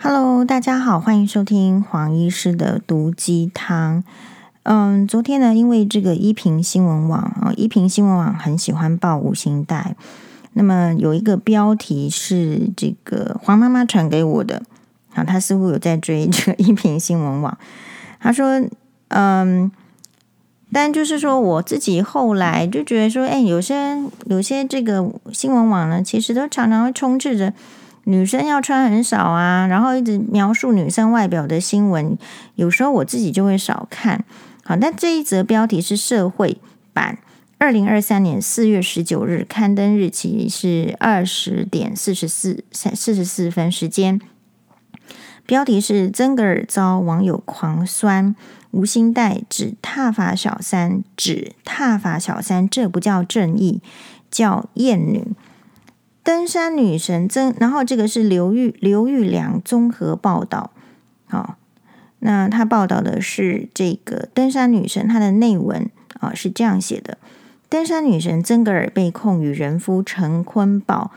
Hello，大家好，欢迎收听黄医师的毒鸡汤。嗯，昨天呢，因为这个依萍新闻网啊，依萍新闻网很喜欢报五星带。那么有一个标题是这个黄妈妈传给我的啊，她似乎有在追这个依萍新闻网。她说，嗯，但就是说我自己后来就觉得说，哎，有些有些这个新闻网呢，其实都常常会充斥着。女生要穿很少啊，然后一直描述女生外表的新闻，有时候我自己就会少看。好，那这一则标题是社会版，二零二三年四月十九日刊登日期是二十点四十四三四十四分，时间。标题是曾格尔遭网友狂酸，吴欣岱指踏伐小三，指踏伐小三，这不叫正义，叫厌女。登山女神曾，然后这个是刘玉刘玉良综合报道。好，那他报道的是这个登山女神，她的内文啊是这样写的：登山女神曾格尔被控与人夫陈坤宝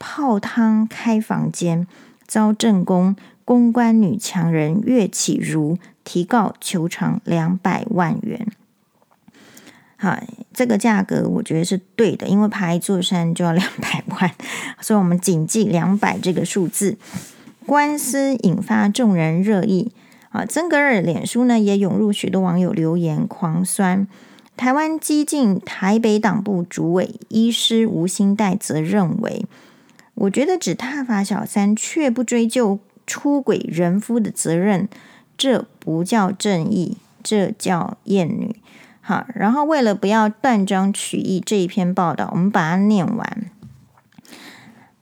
泡汤开房间，遭正宫公关女强人岳启如提告求偿两百万元。好，这个价格我觉得是对的，因为爬一座山就要两百万，所以我们谨记两百这个数字。官司引发众人热议啊，曾格尔脸书呢也涌入许多网友留言狂酸。台湾激进台北党部主委医师吴欣岱则认为，我觉得只挞伐小三却不追究出轨人夫的责任，这不叫正义，这叫厌女。好，然后为了不要断章取义这一篇报道，我们把它念完。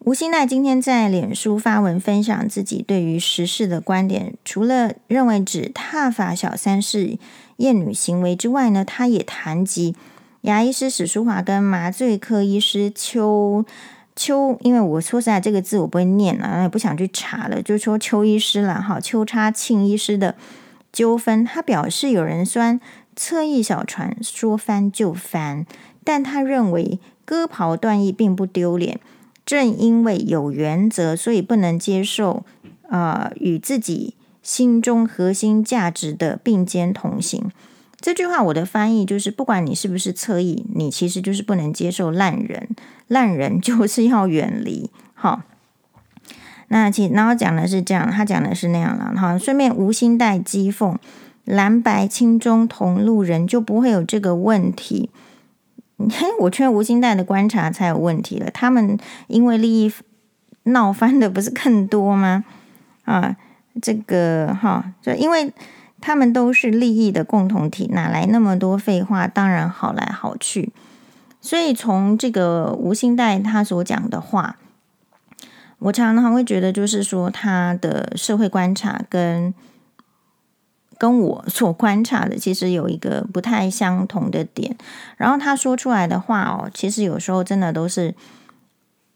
吴欣奈今天在脸书发文分享自己对于时事的观点，除了认为指踏法小三是厌女行为之外呢，他也谈及牙医师史书华跟麻醉科医师邱邱，因为我说实在这个字我不会念啊，也不想去查了，就说邱医师了哈，邱叉庆医师的纠纷，他表示有人酸。侧翼小船说翻就翻，但他认为割袍断义并不丢脸。正因为有原则，所以不能接受啊、与自己心中核心价值的并肩同行。这句话我的翻译就是：不管你是不是侧翼，你其实就是不能接受烂人，烂人 就是要远离。好，那其然后讲的是这样，他讲的是那样了。好，顺便无心带讥讽。蓝白青中同路人就不会有这个问题。嘿，我劝吴欣岱的观察才有问题了。他们因为利益闹翻的不是更多吗？啊，这个哈，就因为他们都是利益的共同体，哪来那么多废话？当然好来好去。所以从这个吴欣岱他所讲的话，我常常会觉得，就是说他的社会观察跟。跟我所观察的其实有一个不太相同的点，然后他说出来的话哦，其实有时候真的都是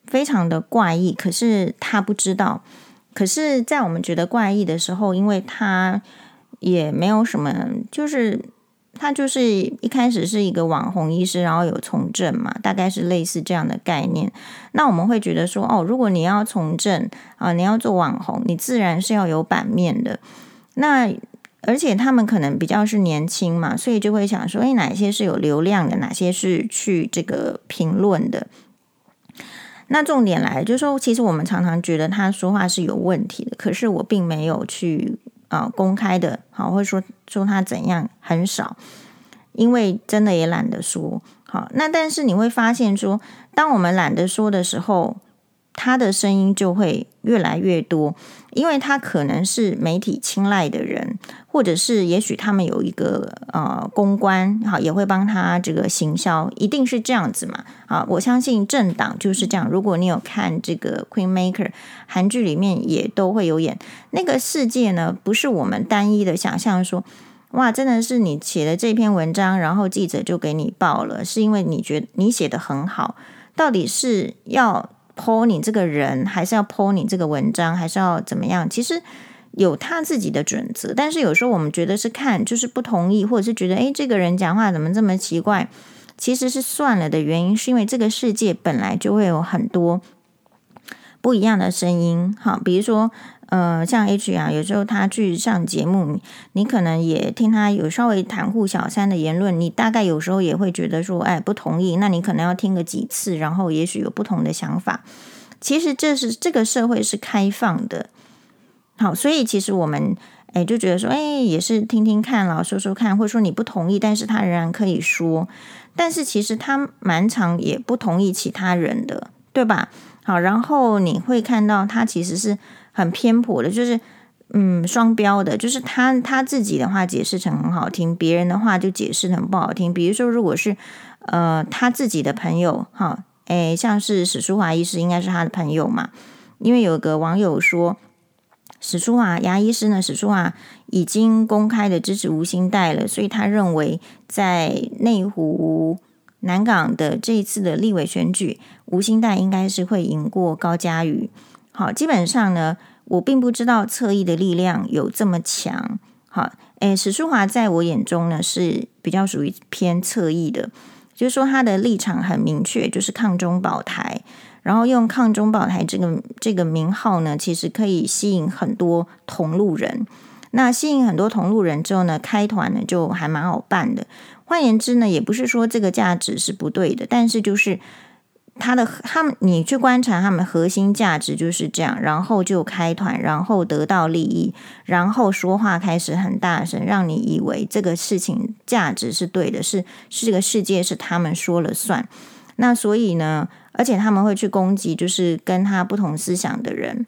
非常的怪异，可是他不知道。可是，在我们觉得怪异的时候，因为他也没有什么，就是他就是一开始是一个网红医师，然后有从政嘛，大概是类似这样的概念。那我们会觉得说，哦，如果你要从政啊，你要做网红，你自然是要有版面的。那而且他们可能比较是年轻嘛，所以就会想说，诶，哪些是有流量的，哪些是去这个评论的。那重点来就是说，其实我们常常觉得他说话是有问题的，可是我并没有去啊、呃、公开的，好，或者说说他怎样很少，因为真的也懒得说。好，那但是你会发现说，当我们懒得说的时候。他的声音就会越来越多，因为他可能是媒体青睐的人，或者是也许他们有一个呃公关，好也会帮他这个行销，一定是这样子嘛？啊，我相信政党就是这样。如果你有看这个《Queen Maker》韩剧里面也都会有演那个世界呢，不是我们单一的想象说，哇，真的是你写的这篇文章，然后记者就给你报了，是因为你觉得你写得很好，到底是要。剖你这个人，还是要剖你这个文章，还是要怎么样？其实有他自己的准则，但是有时候我们觉得是看，就是不同意，或者是觉得，诶，这个人讲话怎么这么奇怪？其实是算了的原因，是因为这个世界本来就会有很多不一样的声音。哈，比如说，呃，像 H 啊，有时候他去上节目，你可能也听他有稍微袒护小三的言论，你大概有时候也会觉得说，哎，不同意。那你可能要听个几次，然后也许有不同的想法。其实这是这个社会是开放的，好，所以其实我们哎就觉得说，哎，也是听听看啦，说说看，或者说你不同意，但是他仍然可以说。但是其实他蛮常也不同意其他人的，对吧？好，然后你会看到他其实是。很偏颇的，就是嗯，双标的，就是他他自己的话解释成很好听，别人的话就解释成不好听。比如说，如果是呃他自己的朋友，哈，诶，像是史书华医师应该是他的朋友嘛，因为有个网友说，史书华牙医师呢，史书华已经公开的支持吴欣岱了，所以他认为在内湖南港的这一次的立委选举，吴欣岱应该是会赢过高嘉瑜。好，基本上呢，我并不知道侧翼的力量有这么强。好，诶，史书华在我眼中呢是比较属于偏侧翼的，就是说他的立场很明确，就是抗中保台，然后用抗中保台这个这个名号呢，其实可以吸引很多同路人。那吸引很多同路人之后呢，开团呢就还蛮好办的。换言之呢，也不是说这个价值是不对的，但是就是。他的他们，你去观察他们核心价值就是这样，然后就开团，然后得到利益，然后说话开始很大声，让你以为这个事情价值是对的，是是这个世界是他们说了算。那所以呢，而且他们会去攻击，就是跟他不同思想的人，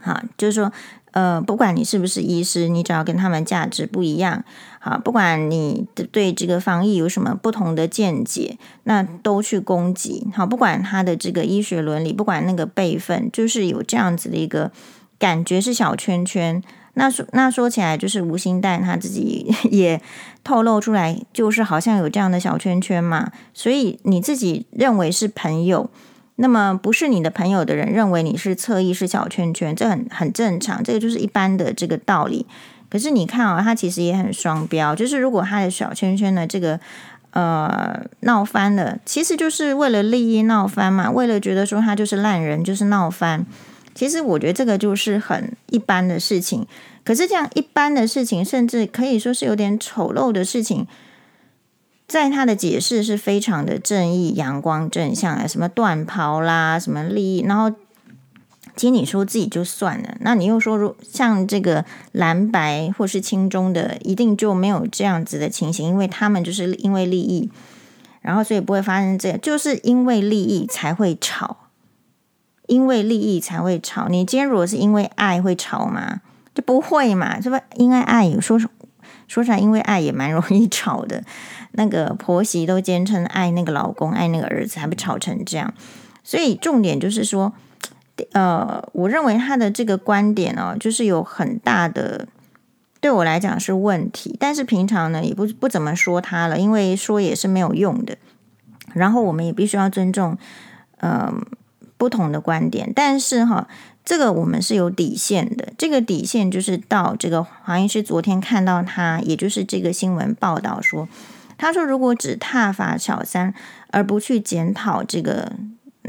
哈，就是说。呃，不管你是不是医师，你只要跟他们价值不一样，啊，不管你对这个防疫有什么不同的见解，那都去攻击，好，不管他的这个医学伦理，不管那个辈分，就是有这样子的一个感觉是小圈圈。那说那说起来，就是吴欣岱他自己也透露出来，就是好像有这样的小圈圈嘛，所以你自己认为是朋友。那么不是你的朋友的人认为你是侧翼是小圈圈，这很很正常，这个就是一般的这个道理。可是你看啊、哦，他其实也很双标，就是如果他的小圈圈的，这个呃闹翻了，其实就是为了利益闹翻嘛，为了觉得说他就是烂人，就是闹翻。其实我觉得这个就是很一般的事情。可是这样一般的事情，甚至可以说是有点丑陋的事情。在他的解释是非常的正义、阳光、正向啊，什么断袍啦，什么利益，然后其实你说自己就算了，那你又说，如像这个蓝白或是青中的，一定就没有这样子的情形，因为他们就是因为利益，然后所以不会发生这样，就是因为利益才会吵，因为利益才会吵。你今天如果是因为爱会吵吗？就不会嘛，是不？因为爱，说说出来，因为爱也蛮容易吵的。那个婆媳都坚称爱那个老公，爱那个儿子，还不吵成这样。所以重点就是说，呃，我认为他的这个观点哦，就是有很大的对我来讲是问题。但是平常呢，也不不怎么说他了，因为说也是没有用的。然后我们也必须要尊重，呃，不同的观点。但是哈，这个我们是有底线的。这个底线就是到这个黄医师昨天看到他，也就是这个新闻报道说。他说：“如果只挞伐小三，而不去检讨这个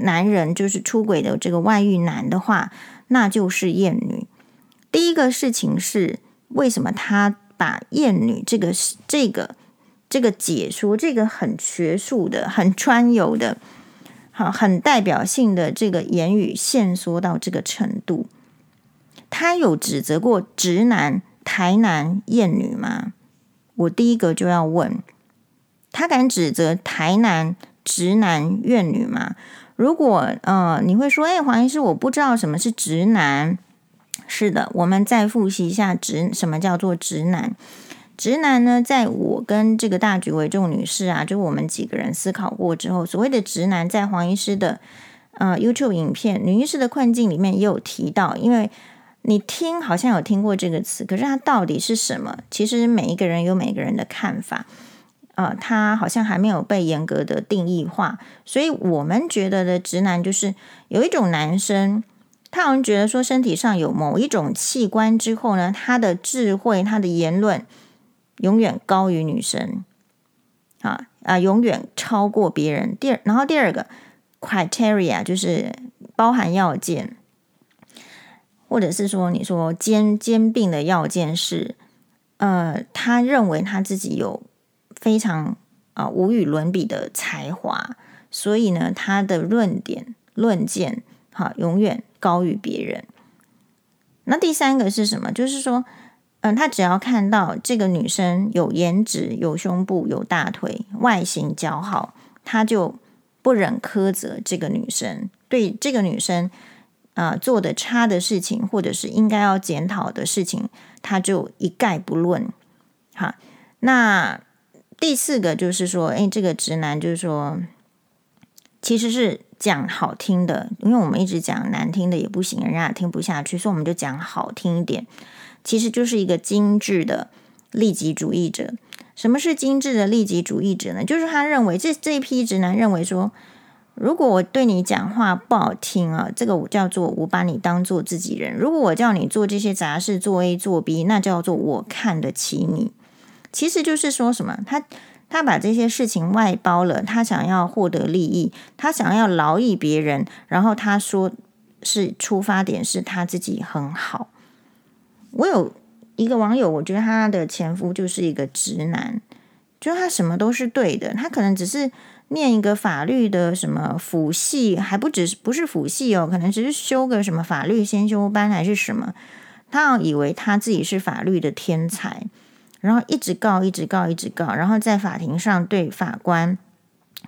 男人就是出轨的这个外遇男的话，那就是厌女。第一个事情是，为什么他把厌女这个这个这个解说，这个很学术的、很专有的、好很代表性的这个言语，限缩到这个程度？他有指责过直男、台男厌女吗？我第一个就要问。”他敢指责台男直男怨女吗？如果呃，你会说，哎，黄医师，我不知道什么是直男。是的，我们再复习一下直什么叫做直男。直男呢，在我跟这个大局为重女士啊，就我们几个人思考过之后，所谓的直男，在黄医师的呃 YouTube 影片《女医师的困境》里面也有提到。因为你听好像有听过这个词，可是它到底是什么？其实每一个人有每个人的看法。呃，他好像还没有被严格的定义化，所以我们觉得的直男就是有一种男生，他好像觉得说身体上有某一种器官之后呢，他的智慧、他的言论永远高于女生，啊啊，永远超过别人。第二，然后第二个 criteria 就是包含要件，或者是说你说兼兼并的要件是，呃，他认为他自己有非常啊、无与伦比的才华，所以呢，他的论点论见哈永远高于别人。那第三个是什么？就是说，嗯、他只要看到这个女生有颜值、有胸部、有大腿，外形姣好，他就不忍苛责这个女生，对这个女生啊、做的差的事情，或者是应该要检讨的事情，他就一概不论。哈，那第四个就是说，哎，这个直男就是说，其实是讲好听的，因为我们一直讲难听的也不行，人家也听不下去，所以我们就讲好听一点。其实就是一个精致的利己主义者。什么是精致的利己主义者呢？就是他认为这这一批直男认为说，如果我对你讲话不好听啊，这个我叫做我把你当做自己人；如果我叫你做这些杂事，做 A 做 B，那叫做我看得起你。其实就是说什么，他他把这些事情外包了，他想要获得利益，他想要劳役别人，然后他说是出发点是他自己很好。我有一个网友，我觉得他的前夫就是一个直男，就他什么都是对的，他可能只是念一个法律的什么辅系，还不只是不是辅系哦，可能只是修个什么法律先修班还是什么，他以为他自己是法律的天才，然后一直告，一直告，一直告，然后在法庭上对法官、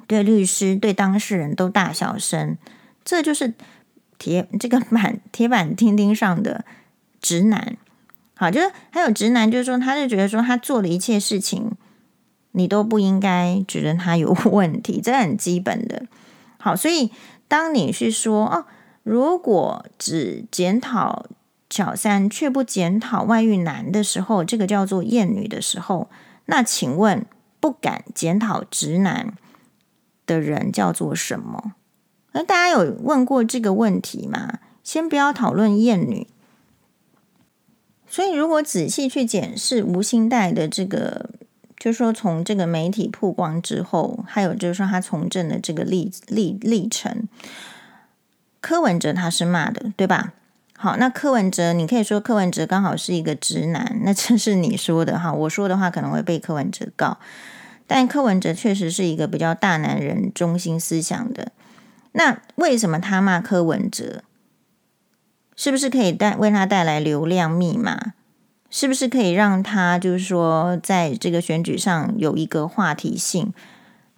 对律师、对当事人都大小声，这就是铁这个 板铁板钉钉上的直男。好，就是还有直男，就是说，他就觉得说，他做的一切事情，你都不应该觉得他有 问题，这很基本的。好，所以当你是说哦，如果只检讨小三却不检讨外遇男的时候，这个叫做厌女的时候，那请问不敢检讨直男的人叫做什么？那大家有问过这个问题吗？先不要讨论厌女。所以，如果仔细去检视吴欣岱的这个，就是说从这个媒体曝光之后，还有就是说他从政的这个历历历程，柯文哲他是骂的，对吧？好，那柯文哲，你可以说柯文哲刚好是一个直男，那这是你说的哈，我说的话可能会被柯文哲告，但柯文哲确实是一个比较大男人中心思想的。那为什么他骂柯文哲？是不是可以带为他带来流量密码？是不是可以让他就是说在这个选举上有一个话题性？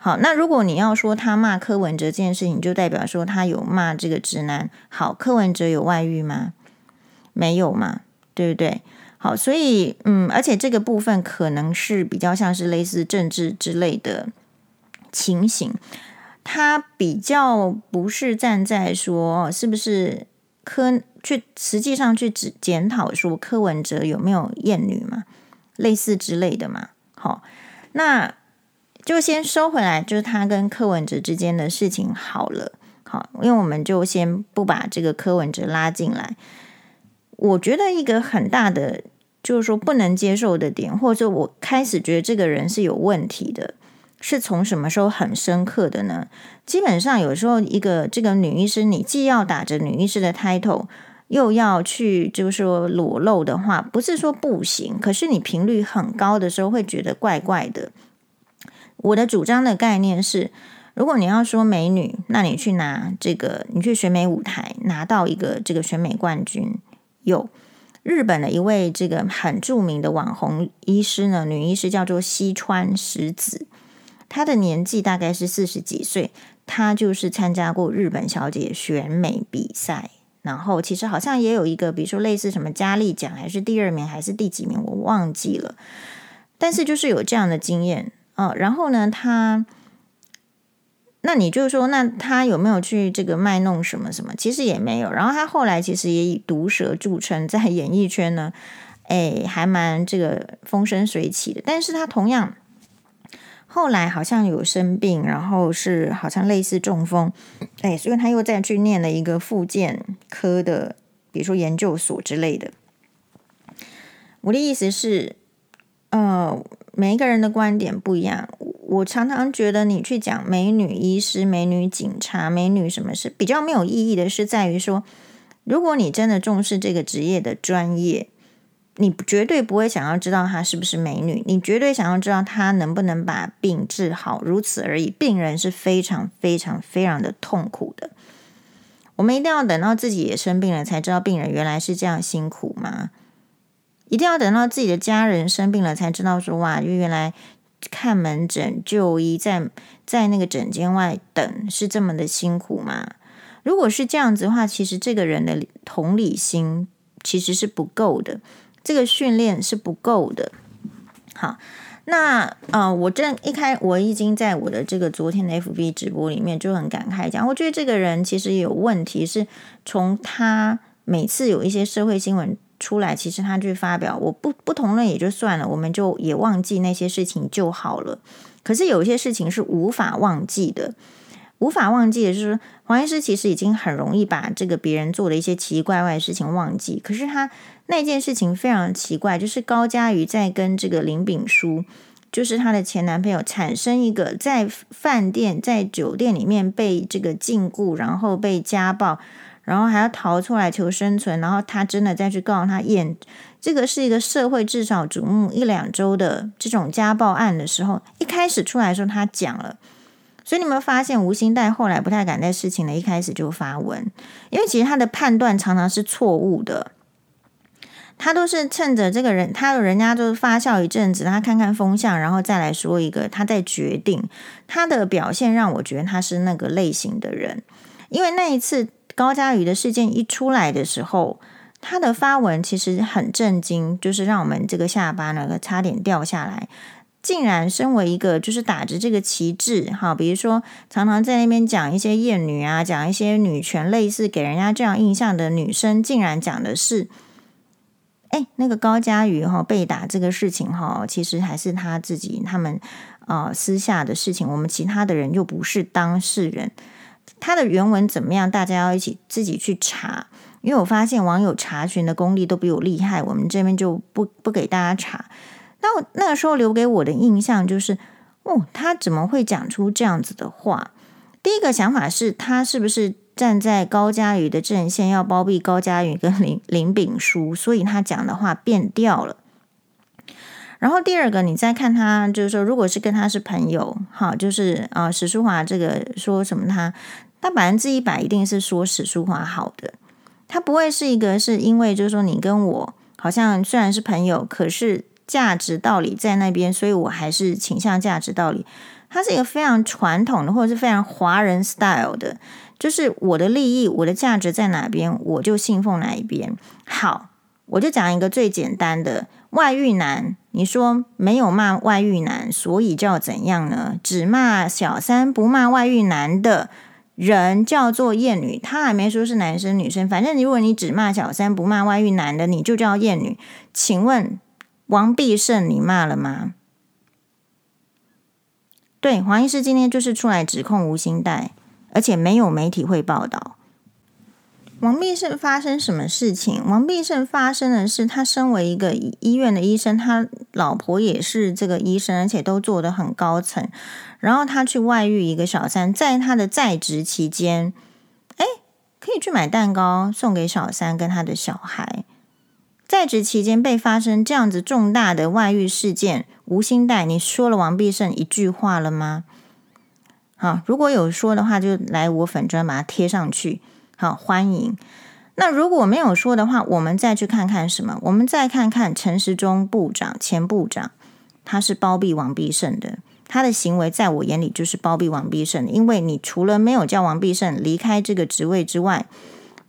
好，那如果你要说他骂柯文哲这件事情，就代表说他有骂这个直男。好，柯文哲有外遇吗？没有嘛，对不对？好，所以嗯，而且这个部分可能是比较像是类似政治之类的情形，他比较不是站在说是不是柯。去实际上去检检讨说柯文哲有没有厌女嘛，类似之类的嘛。好，那就先收回来，就是他跟柯文哲之间的事情好了。好，因为我们就先不把这个柯文哲拉进来。我觉得一个很大的就是说不能接受的点，或者我开始觉得这个人是有问题的。是从什么时候很深刻的呢？基本上有时候一个这个女医师，你既要打着女医师的 title，又要去就是说裸露的话，不是说不行，可是你频率很高的时候会觉得怪怪的。我的主张的概念是，如果你要说美女，那你去拿这个，你去选美舞台拿到一个这个选美冠军，有日本的一位这个很著名的网红医师呢，女医师叫做西川十子。她的年纪大概是四十几岁，她就是参加过日本小姐选美比赛，然后其实好像也有一个，比如说类似什么佳丽奖，还是第二名，还是第几名，我忘记了。但是就是有这样的经验哦。然后呢，他，那你就说，那他有没有去这个卖弄什么什么？其实也没有。然后他后来其实也以毒舌著称，在演艺圈呢，哎，还蛮这个风生水起的。但是他同样。后来好像有生病，然后是好像类似中风，哎，所以他又再去念了一个复健科的，比如说研究所之类的。我的意思是，呃，每一个人的观点不一样。我常常觉得你去讲美女医师、美女警察、美女什么是比较没有意义的，是在于说如果你真的重视这个职业的专业，你绝对不会想要知道她是不是美女，你绝对想要知道她能不能把病治好，如此而已。病人是非常非常非常的痛苦的。我们一定要等到自己也生病了，才知道病人原来是这样辛苦吗？一定要等到自己的家人生病了，才知道说哇，原来看门诊就医，在在那个诊间外等是这么的辛苦吗？如果是这样子的话，其实这个人的同理心其实是不够的，这个训练是不够的。好，那、呃，我正一开，我已经在我的这个昨天的 FB 直播里面就很感慨讲，我觉得这个人其实有问题，是从他每次有一些社会新闻出来，其实他去发表，我不不同了也就算了，我们就也忘记那些事情就好了。可是有一些事情是无法忘记的。无法忘记的就是，黄医师其实已经很容易把这个别人做的一些奇奇怪怪的事情忘记。可是他那件事情非常奇怪，就是高嘉瑜在跟这个林炳书，就是她的前男朋友，产生一个在饭店、在酒店里面被这个禁锢，然后被家暴，然后还要逃出来求生存，然后他真的再去告他验，这个是一个社会至少瞩目一两周的这种家暴案的时候，一开始出来的时候，他讲了。所以你们发现吴欣岱后来不太敢在事情的一开始就发文，因为其实他的判断常常是错误的。他都是趁着这个人，他人家就是发酵一阵子，他看看风向，然后再来说一个，他再决定。他的表现让我觉得他是那个类型的人，因为那一次高嘉瑜的事件一出来的时候，他的发文其实很震惊，就是让我们这个下巴呢差点掉下来。竟然身为一个就是打着这个旗帜，哈，比如说常常在那边讲一些厌女啊，讲一些女权类似给人家这样印象的女生，竟然讲的是，哎，那个高嘉瑜哈被打这个事情哈，其实还是他自己他们啊、私下的事情，我们其他的人又不是当事人，他的原文怎么样？大家要一起自己去查，因为我发现网友查询的功力都比我厉害，我们这边就不不给大家查。那我那个时候留给我的印象就是，哦，他怎么会讲出这样子的话？第一个想法是他是不是站在高嘉瑜的阵线，要包庇高嘉瑜跟林林炳书，所以他讲的话变调了。然后第二个，你再看他，就是说，如果是跟他是朋友，哈，就是啊，史书华这个说什么他，他百分之一百一定是说史书华好的，他不会是一个是因为就是说你跟我好像虽然是朋友，可是。价值道理在那边，所以我还是倾向价值道理。他是一个非常传统的，或者是非常华人 style 的，就是我的利益、我的价值在哪边，我就信奉哪一边。好，我就讲一个最简单的外遇男。你说没有骂外遇男，所以叫怎样呢？只骂小三不骂外遇男的人叫做艳女。他还没说是男生女生，反正如果你只骂小三不骂外遇男的，你就叫艳女。请问？王必胜，你骂了吗？对，黄医师今天就是出来指控吴兴代，而且没有媒体会报道。王必胜发生什么事情？王必胜发生的是，他身为一个医院的医生，他老婆也是这个医生，而且都做得很高层。然后他去外遇一个小三，在他的在职期间，哎，可以去买蛋糕送给小三跟他的小孩。在职期间被发生这样子重大的外遇事件，吴欣岱，你说了王必胜一句话了吗？好，如果有说的话，就来我粉砖把它贴上去。好，欢迎。那如果没有说的话，我们再去看看什么？我们再看看陈时中部长，前部长，他是包庇王必胜的，他的行为在我眼里就是包庇王必胜，因为你除了没有叫王必胜离开这个职位之外，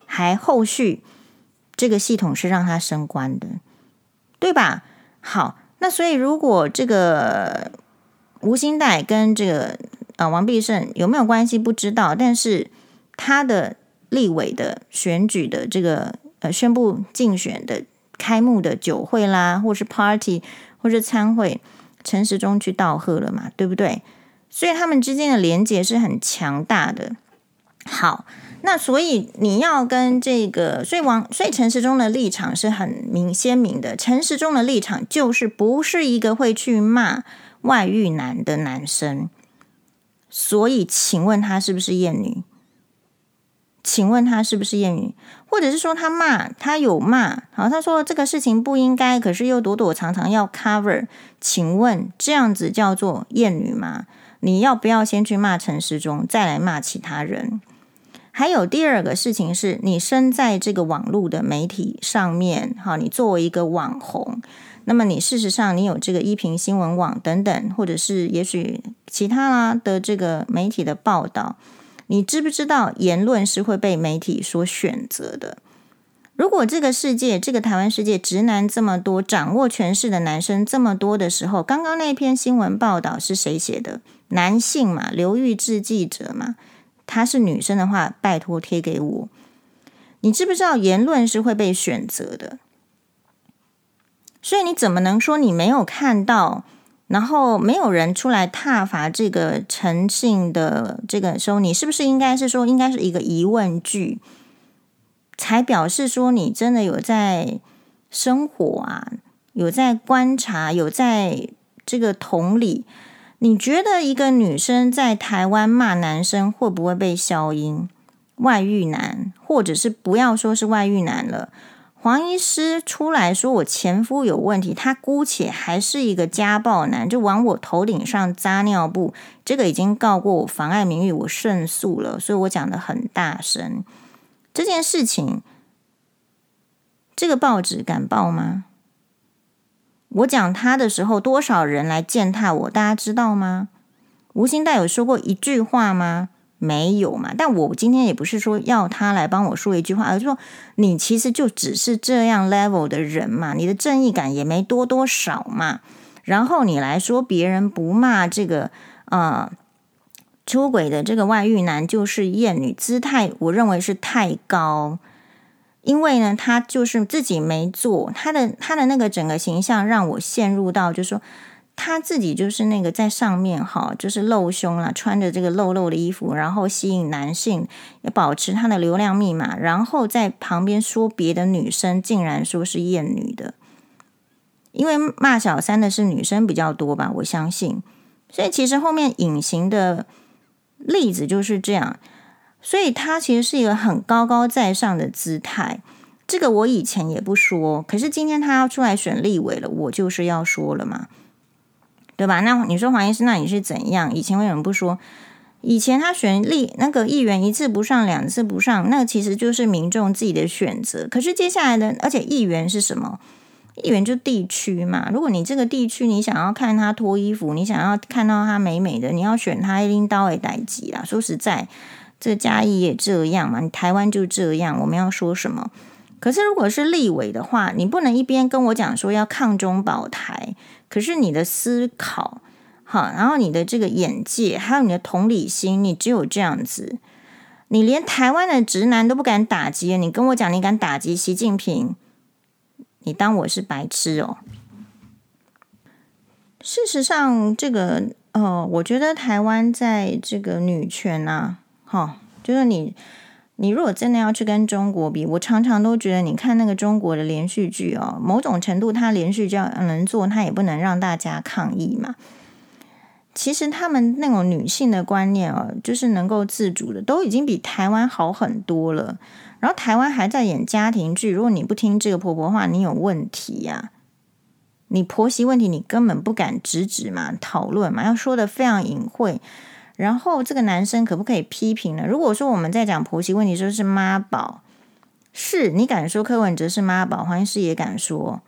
还后续。这个系统是让他升官的，对吧？好，那所以如果这个吴新代跟这个、呃、王必胜有没有关系不知道，但是他的立委的选举的这个呃宣布竞选的开幕的酒会啦，或是 party 或是参会，陈时中去道贺了嘛，对不对？所以他们之间的连结是很强大的。好。那所以你要跟这个，所以王，所以陈时中的立场是很明鲜明的。陈时中的立场就是不是一个会去骂外遇男的男生。所以，请问他是不是厌女？请问他是不是厌女？或者是说他骂他有骂，好，他说这个事情不应该，可是又躲躲藏藏要 cover，请问这样子叫做厌女吗？你要不要先去骂陈时中，再来骂其他人？还有第二个事情是，你身在这个网络的媒体上面，好，你作为一个网红，那么你事实上你有这个一苹新闻网等等，或者是也许其他的这个媒体的报道。你知不知道言论是会被媒体所选择的？如果这个世界，这个台湾世界，直男这么多，掌握权势的男生这么多的时候，刚刚那篇新闻报道是谁写的？男性嘛，刘玉志记者嘛。他是女生的话，拜托贴给我。你知不知道言论是会被选择的？所以你怎么能说你没有看到？然后没有人出来踏伐这个诚信的这个时候，你是不是应该是说，应该是一个疑问句，才表示说你真的有在生活啊，有在观察，有在这个同理。你觉得一个女生在台湾骂男生会不会被消音？外遇男，或者是不要说是外遇男了。黄医师出来说：“我前夫有问题，他姑且还是一个家暴男，就往我头顶上扎尿布。这个已经告过我妨碍名誉，我胜诉了，所以我讲的很大声。这件事情，这个报纸敢报吗？我讲他的时候，多少人来践踏我？大家知道吗？吴欣岱有说过一句话吗？”没有嘛？但我今天也不是说要他来帮我说一句话，而是说你其实就只是这样 level 的人嘛，你的正义感也没多多少嘛。然后你来说别人不骂这个呃出轨的这个外遇男就是厌女，姿态我认为是太高，因为呢他就是自己没做，他的他的那个整个形象让我陷入到就是说。他自己就是那个在上面哈，就是露胸啦，穿着这个露露的衣服，然后吸引男性，也保持他的流量密码，然后在旁边说别的女生竟然说是厌女的，因为骂小三的是女生比较多吧，我相信，所以其实后面隐形的例子就是这样，所以他其实是一个很高高在上的姿态，这个我以前也不说，可是今天他要出来选立委了，我就是要说了嘛。对吧？那你说黄医师，那你是怎样？以前为什么不说？以前他选立那个议员一次不上，两次不上，那其实就是民众自己的选择。可是接下来的，而且议员是什么？议员就地区嘛。如果你这个地区你想要看他脱衣服，你想要看到他美美的，你要选他一拎刀为代级啦。说实在，这嘉义也这样嘛，你台湾就这样，我们要说什么？可是如果是立委的话，你不能一边跟我讲说要抗中保台。可是你的思考，好，然后你的这个眼界，还有你的同理心，你只有这样子，你连台湾的直男都不敢打击，你跟我讲你敢打击习近平，你当我是白痴哦？事实上，这个呃，我觉得台湾在这个女权啊，哈，就是你。你如果真的要去跟中国比，我常常都觉得，你看那个中国的连续剧哦，某种程度它连续这样能做，它也不能让大家抗议嘛。其实他们那种女性的观念哦，就是能够自主的，都已经比台湾好很多了。然后台湾还在演家庭剧，如果你不听这个婆婆话，你有问题呀、你婆媳问题，你根本不敢直指嘛，讨论嘛，要说的非常隐晦。然后这个男生可不可以批评呢？如果说我们在讲婆媳问题，说是妈宝，是你敢说柯文哲是妈宝，黄医师也敢说，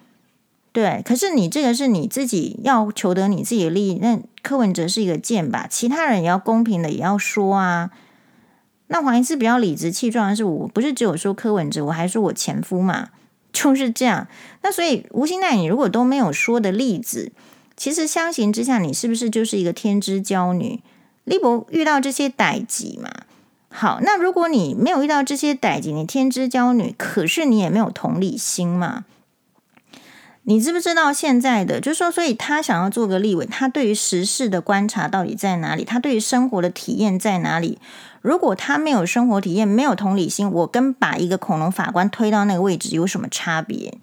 对。可是你这个是你自己要求得你自己的利益，那柯文哲是一个贱吧，其他人也要公平的也要说啊。那黄医师比较理直气壮的是，我不是只有说柯文哲，我还说我前夫嘛，就是这样。那所以吴欣岱，你如果都没有说的例子，其实相形之下，你是不是就是一个天之骄女？立博遇到这些代志嘛？好，那如果你没有遇到这些代志，你天之骄女，可是你也没有同理心嘛？你知不知道现在的，就是说，所以他想要做个立委，他对于时事的观察到底在哪里？他对于生活的体验在哪里？如果他没有生活体验，没有同理心，我跟把一个恐龙法官推到那个位置有什么差别？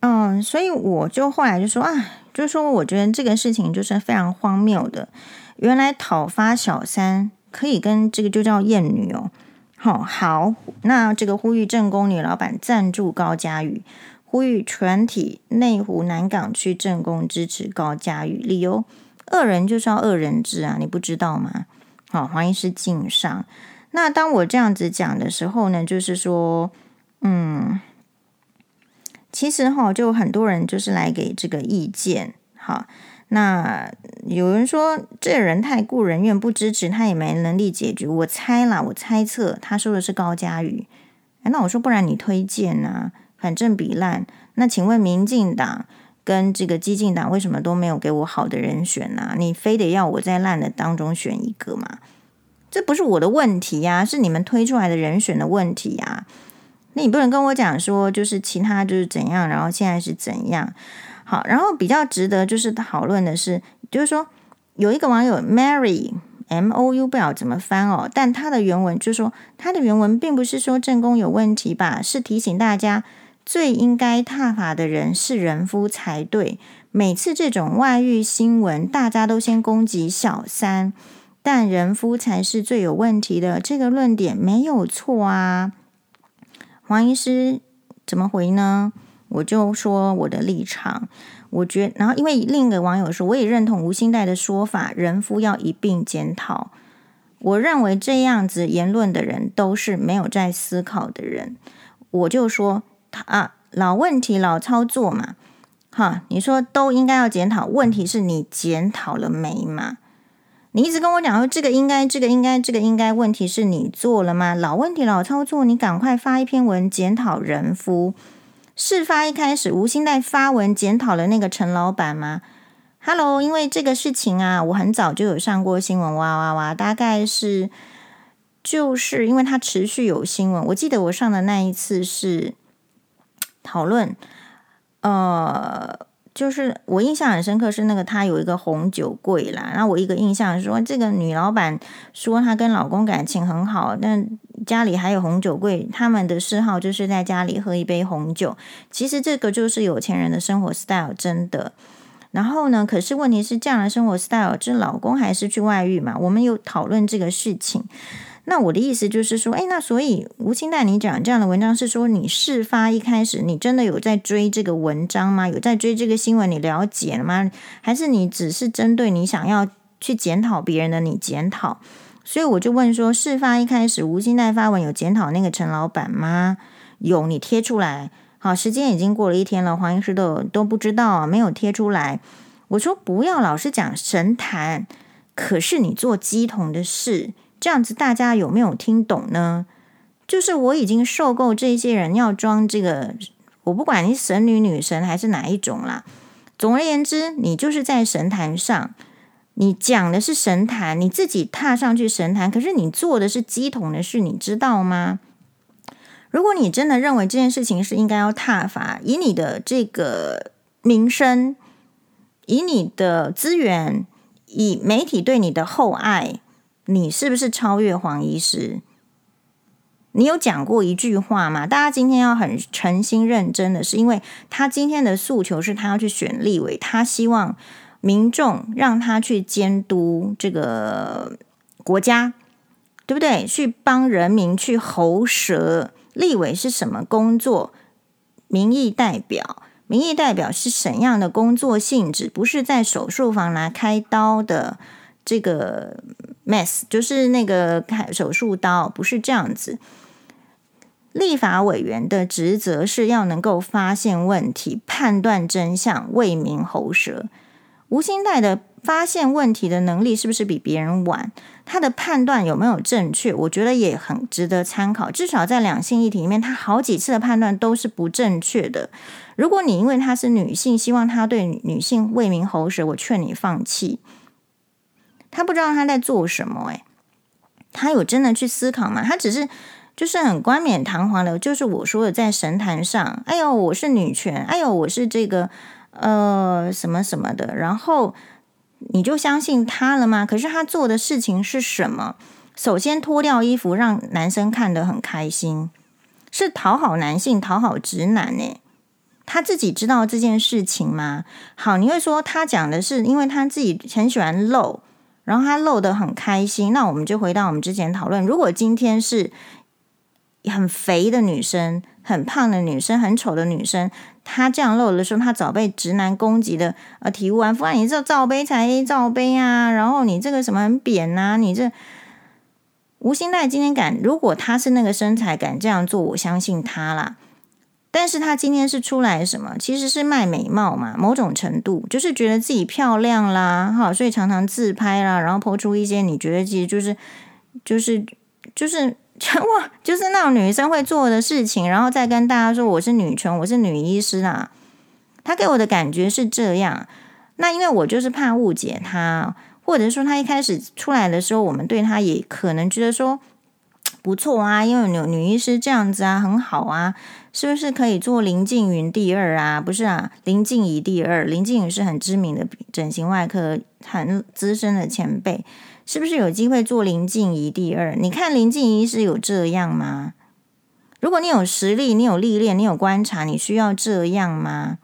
嗯，所以我就后来就说啊，就是说，我觉得这个事情就是非常荒谬的。原来讨伐小三可以跟这个就叫厌女哦，好，好，那这个呼吁正宫女老板赞助高嘉瑜，呼吁全体内湖南港区正宫支持高嘉瑜，理由恶人就是要恶人治啊，你不知道吗？好，黄医师敬上。那当我这样子讲的时候呢，就是说，嗯，其实哈，就很多人就是来给这个意见，好。那有人说这人太顾人怨，不支持他也没能力解决。我猜啦，我猜测他说的是高嘉瑜。那我说不然你推荐呢？反正比烂。那请问民进党跟这个激进党为什么都没有给我好的人选呢？你非得要我在烂的当中选一个吗？这不是我的问题呀，是你们推出来的人选的问题呀。那你不能跟我讲说就是其他就是怎样，然后现在是怎样。好，然后比较值得就是讨论的是，就是说有一个网友 Mary M O U 不知道怎么翻哦，但他的原文就说他的原文并不是说正宫有问题吧，是提醒大家最应该踏法的人是人夫才对。每次这种外遇新闻，大家都先攻击小三，但人夫才是最有问题的，这个论点没有错啊。黄医师怎么回呢？我就说我的立场，我觉，然后因为另一个网友说，我也认同吴欣代的说法，人夫要一并检讨。我认为这样子言论的人都是没有在思考的人。我就说他啊，老问题老操作嘛，哈，你说都应该要检讨，问题是你检讨了没嘛？你一直跟我讲说这个应该，这个应该，这个应该，问题是你做了吗？老问题老操作，你赶快发一篇文检讨人夫。事发一开始，吴欣岱发文检讨了那个陈老板吗？Hello，因为这个事情啊，我很早就有上过新闻，哇哇哇！大概是就是因为他持续有新闻，我记得我上的那一次是讨论，呃。就是我印象很深刻，是那个她有一个红酒柜啦。然后我一个印象说，这个女老板说她跟老公感情很好，但家里还有红酒柜，他们的嗜好就是在家里喝一杯红酒。其实这个就是有钱人的生活 style，真的。然后呢，可是问题是这样的生活 style，这老公还是去外遇嘛？我们有讨论这个事情。那我的意思就是说，诶，那所以吴欣岱，你讲这样的文章是说，你事发一开始，你真的有在追这个文章吗？有在追这个新闻？你了解了吗？还是你只是针对你想要去检讨别人的，你检讨？所以我就问说，事发一开始，吴欣岱发文有检讨那个陈老板吗？有，你贴出来。好，时间已经过了一天了，黄医师都都不知道，没有贴出来。我说不要老是讲神坛，可是你做鸡同的事。这样子大家有没有听懂呢？就是我已经受够这些人要装这个，我不管你神女、女神还是哪一种啦。总而言之，你就是在神坛上，你讲的是神坛，你自己踏上去神坛，可是你做的是乩童的事，你知道吗？如果你真的认为这件事情是应该要踏伐，以你的这个名声，以你的资源，以媒体对你的厚爱。你是不是超越黄医师？你有讲过一句话吗？大家今天要很诚心认真的是，因为他今天的诉求是他要去选立委，他希望民众让他去监督这个国家，对不对？去帮人民去喉舌。立委是什么工作？民意代表，民意代表是怎样的工作性质？不是在手术房拿开刀的。这个 mess 就是那个手术刀，不是这样子。立法委员的职责是要能够发现问题、判断真相、为民喉舌。吴欣岱的发现问题的能力是不是比别人晚？他的判断有没有正确？我觉得也很值得参考。至少在两性议题里面，他好几次的判断都是不正确的。如果你因为他是女性，希望他对女性为民喉舌，我劝你放弃。他不知道他在做什么，诶，他有真的去思考吗？他只是就是很冠冕堂皇的，就是我说的在神坛上，哎呦，我是女权，哎呦，我是这个呃什么什么的，然后你就相信他了吗？可是他做的事情是什么？首先脱掉衣服，让男生看得很开心，是讨好男性，讨好直男呢？他自己知道这件事情吗？好，你会说他讲的是因为他自己很喜欢露。然后他露得很开心，那我们就回到我们之前讨论，如果今天是很肥的女生、很胖的女生、很丑的女生，她这样露的时候，她早被直男攻击的呃体无完肤啊！你这罩杯才罩杯啊，然后你这个什么很扁呐、啊？你这吴欣岱今天敢，如果她是那个身材敢这样做，我相信她啦。但是她今天是出来什么？其实是卖美貌嘛，某种程度就是觉得自己漂亮啦，哈，所以常常自拍啦，然后抛出一些你觉得其实就是就是就是 哇，就是那种女生会做的事情，然后再跟大家说我是女权，我是女医师啊。她给我的感觉是这样。那因为我就是怕误解她，或者说她一开始出来的时候，我们对她也可能觉得说。不错啊，因为女女医师这样子啊，很好啊，是不是可以做林静云第二啊？不是啊，林静仪第二，林静仪是很知名的整形外科很资深的前辈，是不是有机会做林静仪第二？你看林静仪是有这样吗？如果你有实力，你有历练，你有观察，你需要这样吗？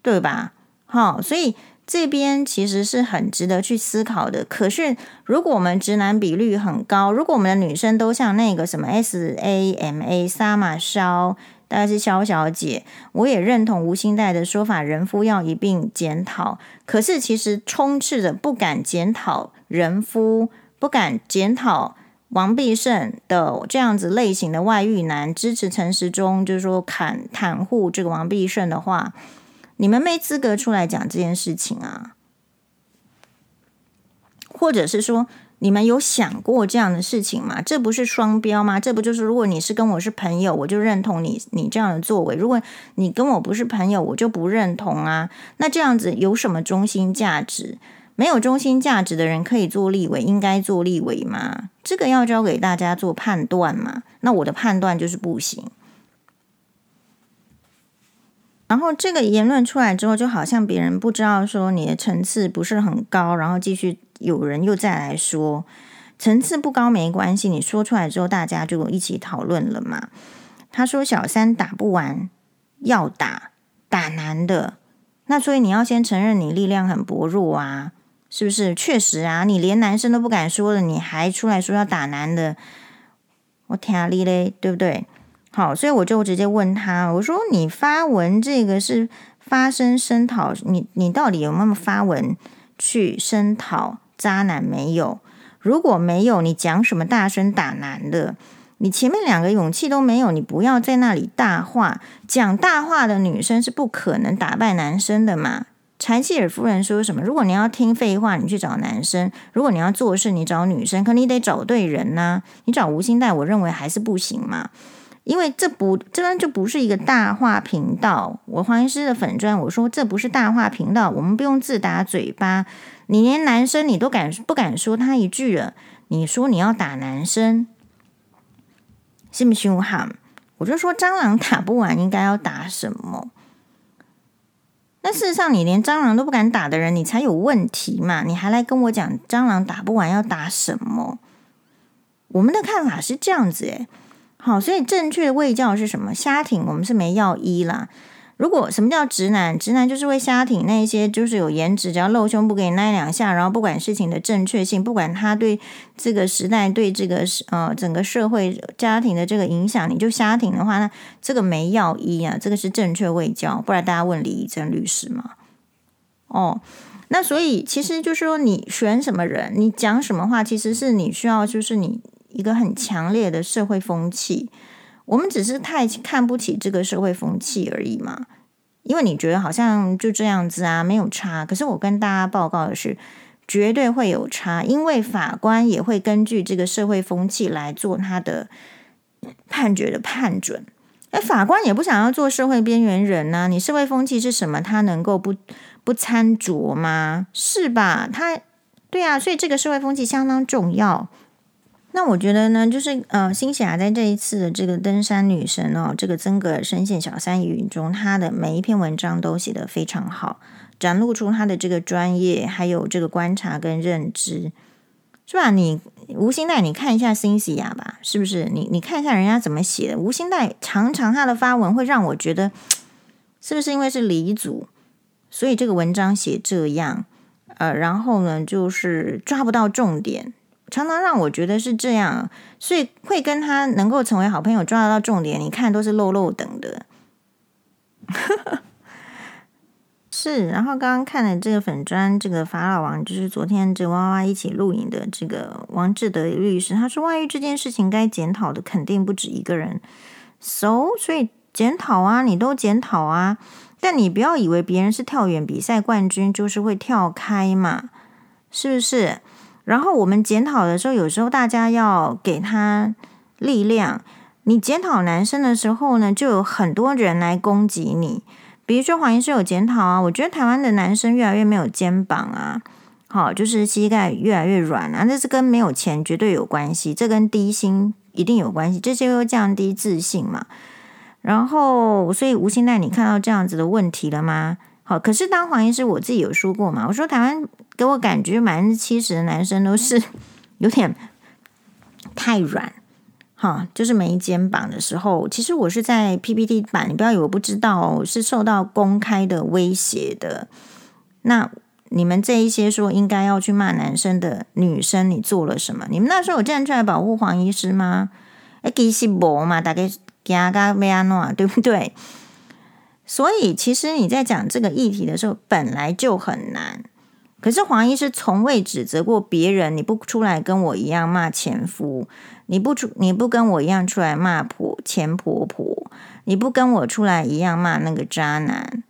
对吧？好，所以。这边其实是很值得去思考的。可是，如果我们直男比率很高，如果我们的女生都像那个什么 S A M A 萨玛萧，大概是萧小姐，我也认同吴欣岱的说法，人夫要一并检讨。可是，其实充斥着不敢检讨人夫、不敢检讨王必胜的这样子类型的外遇男，支持陈时中，就是说袒袒护这个王必胜的话。你们没资格出来讲这件事情啊，或者是说，你们有想过这样的事情吗？这不是双标吗？这不就是如果你是跟我是朋友，我就认同你你这样的作为；如果你跟我不是朋友，我就不认同啊。那这样子有什么中心价值？没有中心价值的人可以做立委，应该做立委吗？这个要交给大家做判断嘛。那我的判断就是不行。然后这个言论出来之后，就好像别人不知道说你的层次不是很高，然后继续有人又再来说层次不高没关系，你说出来之后大家就一起讨论了嘛。他说小三打不完要打打男的，那所以你要先承认你力量很薄弱啊，是不是？确实啊，你连男生都不敢说了，你还出来说要打男的，我天啊你嘞，对不对？好，所以我就直接问他，我说：“你发文这个是发声声讨你，你到底有没有发文去声讨渣男没有？如果没有，你讲什么大声打男的？你前面两个勇气都没有，你不要在那里大话。讲大话的女生是不可能打败男生的嘛？柴契尔夫人说什么？如果你要听废话，你去找男生；如果你要做事，你找女生。可你得找对人呐、你找吴欣岱，我认为还是不行嘛。”因为这不，这边就不是一个大话频道。我黄医师的粉专，我说这不是大话频道，我们不用自打嘴巴。你连男生你都敢不敢说他一句了？你说你要打男生，信不信我喊？我就说蟑螂打不完，应该要打什么？那事实上，你连蟑螂都不敢打的人，你才有问题嘛？你还来跟我讲蟑螂打不完要打什么？我们的看法是这样子，诶。好，所以正确的卫教是什么？瞎挺我们是没药医啦。如果什么叫直男？直男就是会瞎挺那些就是有颜值，只要露胸部给你拉两下，然后不管事情的正确性，不管他对这个时代、对这个呃整个社会家庭的这个影响，你就瞎挺的话，那这个没药医啊，这个是正确卫教。不然大家问李怡珍律师嘛？哦，那所以其实就是说，你选什么人，你讲什么话，其实是你需要，就是你。一个很强烈的社会风气，我们只是太看不起这个社会风气而已嘛。因为你觉得好像就这样子啊，没有差。可是我跟大家报告的是，绝对会有差，因为法官也会根据这个社会风气来做他的判决的判准。哎，法官也不想要做社会边缘人呐。你社会风气是什么？他能够不不参酌吗？是吧？他对啊，所以这个社会风气相当重要。那我觉得呢，就是呃，新霞在这一次的这个登山女神哦，这个曾格尔深陷小三疑云中，她的每一篇文章都写得非常好，展露出她的这个专业，还有这个观察跟认知，是吧？你吴欣岱，你看一下新霞吧，是不是？你你看一下人家怎么写的。吴欣岱常常他的发文会让我觉得，是不是因为是黎族，所以这个文章写这样，呃，然后呢，就是抓不到重点。常常让我觉得是这样，所以会跟他能够成为好朋友，抓得到重点。你看都是漏漏等的，是。然后刚刚看了这个粉砖，这个法老王就是昨天这娃娃一起录影的这个王志德律师，他说外遇这件事情该检讨的肯定不止一个人，so 所以检讨啊，你都检讨啊，但你不要以为别人是跳远比赛冠军就是会跳开嘛，是不是？然后我们检讨的时候，有时候大家要给他力量。你检讨男生的时候呢，就有很多人来攻击你。比如说黄医师有检讨啊，我觉得台湾的男生越来越没有肩膀啊，好，就是膝盖越来越软啊，那是跟没有钱绝对有关系，这跟低薪一定有关系，这些又降低自信嘛。然后，所以吴欣岱，你看到这样子的问题了吗？好，可是当黄医师我自己有说过嘛，我说台湾给我感觉百分之七十的男生都是 有点太软，哈，就是没肩膀的时候，其实我是在 PPT 版，你不要以为我不知道，是受到公开的威胁的。那你们这一些说应该要去骂男生的女生，你做了什么？你们那时候有站出来保护黄医师吗？哎，其实没嘛，大概加加维安诺，对不对？所以，其实你在讲这个议题的时候，本来就很难。可是黄医师从未指责过别人，你不出来跟我一样骂前夫，你不出你不跟我一样出来骂婆前婆婆，你不跟我出来一样骂那个渣男，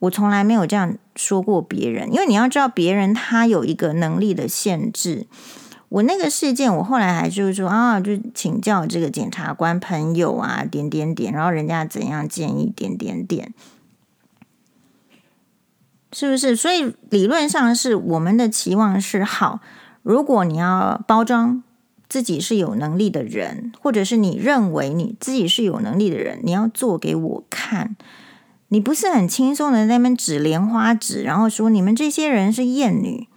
我从来没有这样说过别人。因为你要知道，别人他有一个能力的限制。我那个事件，我后来还就是说啊，就请教这个检察官朋友啊，点点点，然后人家怎样建议，点点点，是不是？所以理论上是我们的期望是好。如果你要包装自己是有能力的人，或者是你认为你自己是有能力的人，你要做给我看。你不是很轻松的在那边指莲花指，然后说你们这些人是厌女。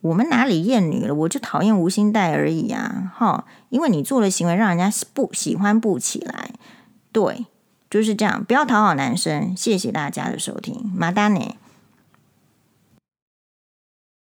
我们哪里厌女了？我就讨厌吴欣岱而已啊！哈，因为你做的行为让人家不喜欢不起来，对，就是这样。不要讨好男生。谢谢大家的收听，马丹尼。